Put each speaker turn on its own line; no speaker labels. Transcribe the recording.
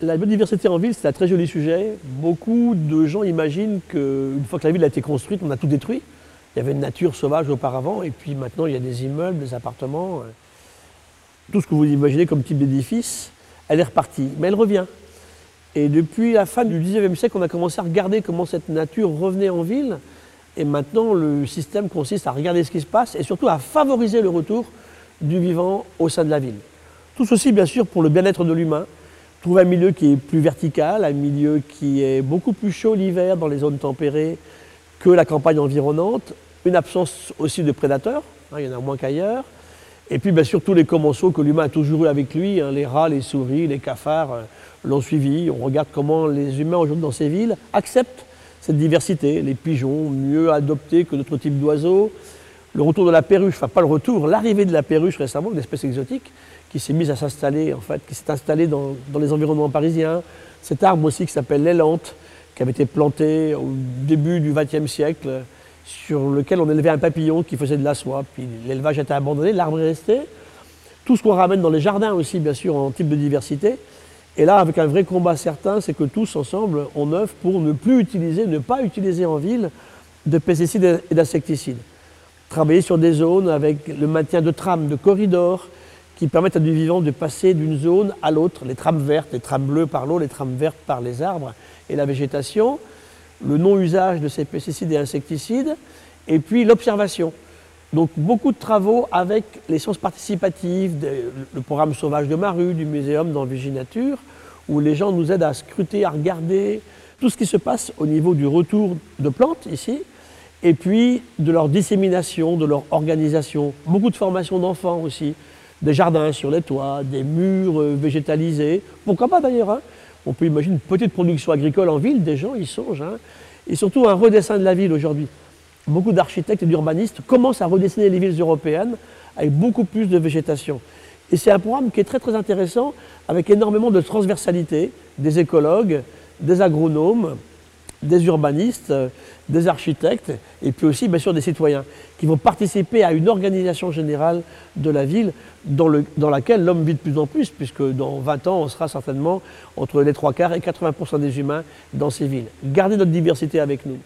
La biodiversité en ville, c'est un très joli sujet. Beaucoup de gens imaginent qu'une fois que la ville a été construite, on a tout détruit. Il y avait une nature sauvage auparavant, et puis maintenant il y a des immeubles, des appartements. euh, Tout ce que vous imaginez comme type d'édifice, elle est repartie. Mais elle revient. Et depuis la fin du 19e siècle, on a commencé à regarder comment cette nature revenait en ville. Et maintenant, le système consiste à regarder ce qui se passe et surtout à favoriser le retour du vivant au sein de la ville. Tout ceci, bien sûr, pour le bien-être de l'humain. Trouver un milieu qui est plus vertical, un milieu qui est beaucoup plus chaud l'hiver dans les zones tempérées que la campagne environnante. Une absence aussi de prédateurs, hein, il y en a moins qu'ailleurs. Et puis, bien sûr, les commensaux que l'humain a toujours eu avec lui, hein, les rats, les souris, les cafards euh, l'ont suivi. On regarde comment les humains aujourd'hui dans ces villes acceptent cette diversité. Les pigeons, mieux adoptés que d'autres types d'oiseaux. Le retour de la perruche, enfin pas le retour, l'arrivée de la perruche récemment, une espèce exotique, qui s'est mise à s'installer, en fait, qui s'est installée dans, les environnements parisiens. Cet arbre aussi qui s'appelle l'élante, qui avait été planté au début du XXe siècle, sur lequel on élevait un papillon qui faisait de la soie. Puis l'élevage a été abandonné, l'arbre est resté. Tout ce qu'on ramène dans les jardins aussi, bien sûr, en type de diversité. Et là, avec un vrai combat certain, c'est que tous ensemble, on œuvre pour ne plus utiliser, ne pas utiliser en ville de pesticides et d'insecticides. Travailler sur des zones avec le maintien de trames, de corridors, qui permettent à du vivant de passer d'une zone à l'autre, les trames vertes, les trames bleues par l'eau, les trames vertes par les arbres et la végétation, le non-usage de ces pesticides et insecticides, et puis l'observation. Donc beaucoup de travaux avec les sciences participatives, le programme Sauvage de Maru, du Muséum dans Viginature, où les gens nous aident à scruter, à regarder tout ce qui se passe au niveau du retour de plantes ici, et puis de leur dissémination, de leur organisation. Beaucoup de formations d'enfants aussi, des jardins sur les toits, des murs euh, végétalisés. Pourquoi pas d'ailleurs hein On peut imaginer une petite production agricole en ville, des gens y songent. hein. Et surtout un redessin de la ville aujourd'hui. Beaucoup d'architectes et d'urbanistes commencent à redessiner les villes européennes avec beaucoup plus de végétation. Et c'est un programme qui est très très intéressant, avec énormément de transversalité, des écologues, des agronomes, des urbanistes, des architectes, et puis aussi bien sûr des citoyens, qui vont participer à une organisation générale de la ville dans, dans laquelle l'homme vit de plus en plus, puisque dans 20 ans, on sera certainement entre les trois quarts et 80% des humains dans ces villes. Gardez notre diversité avec nous.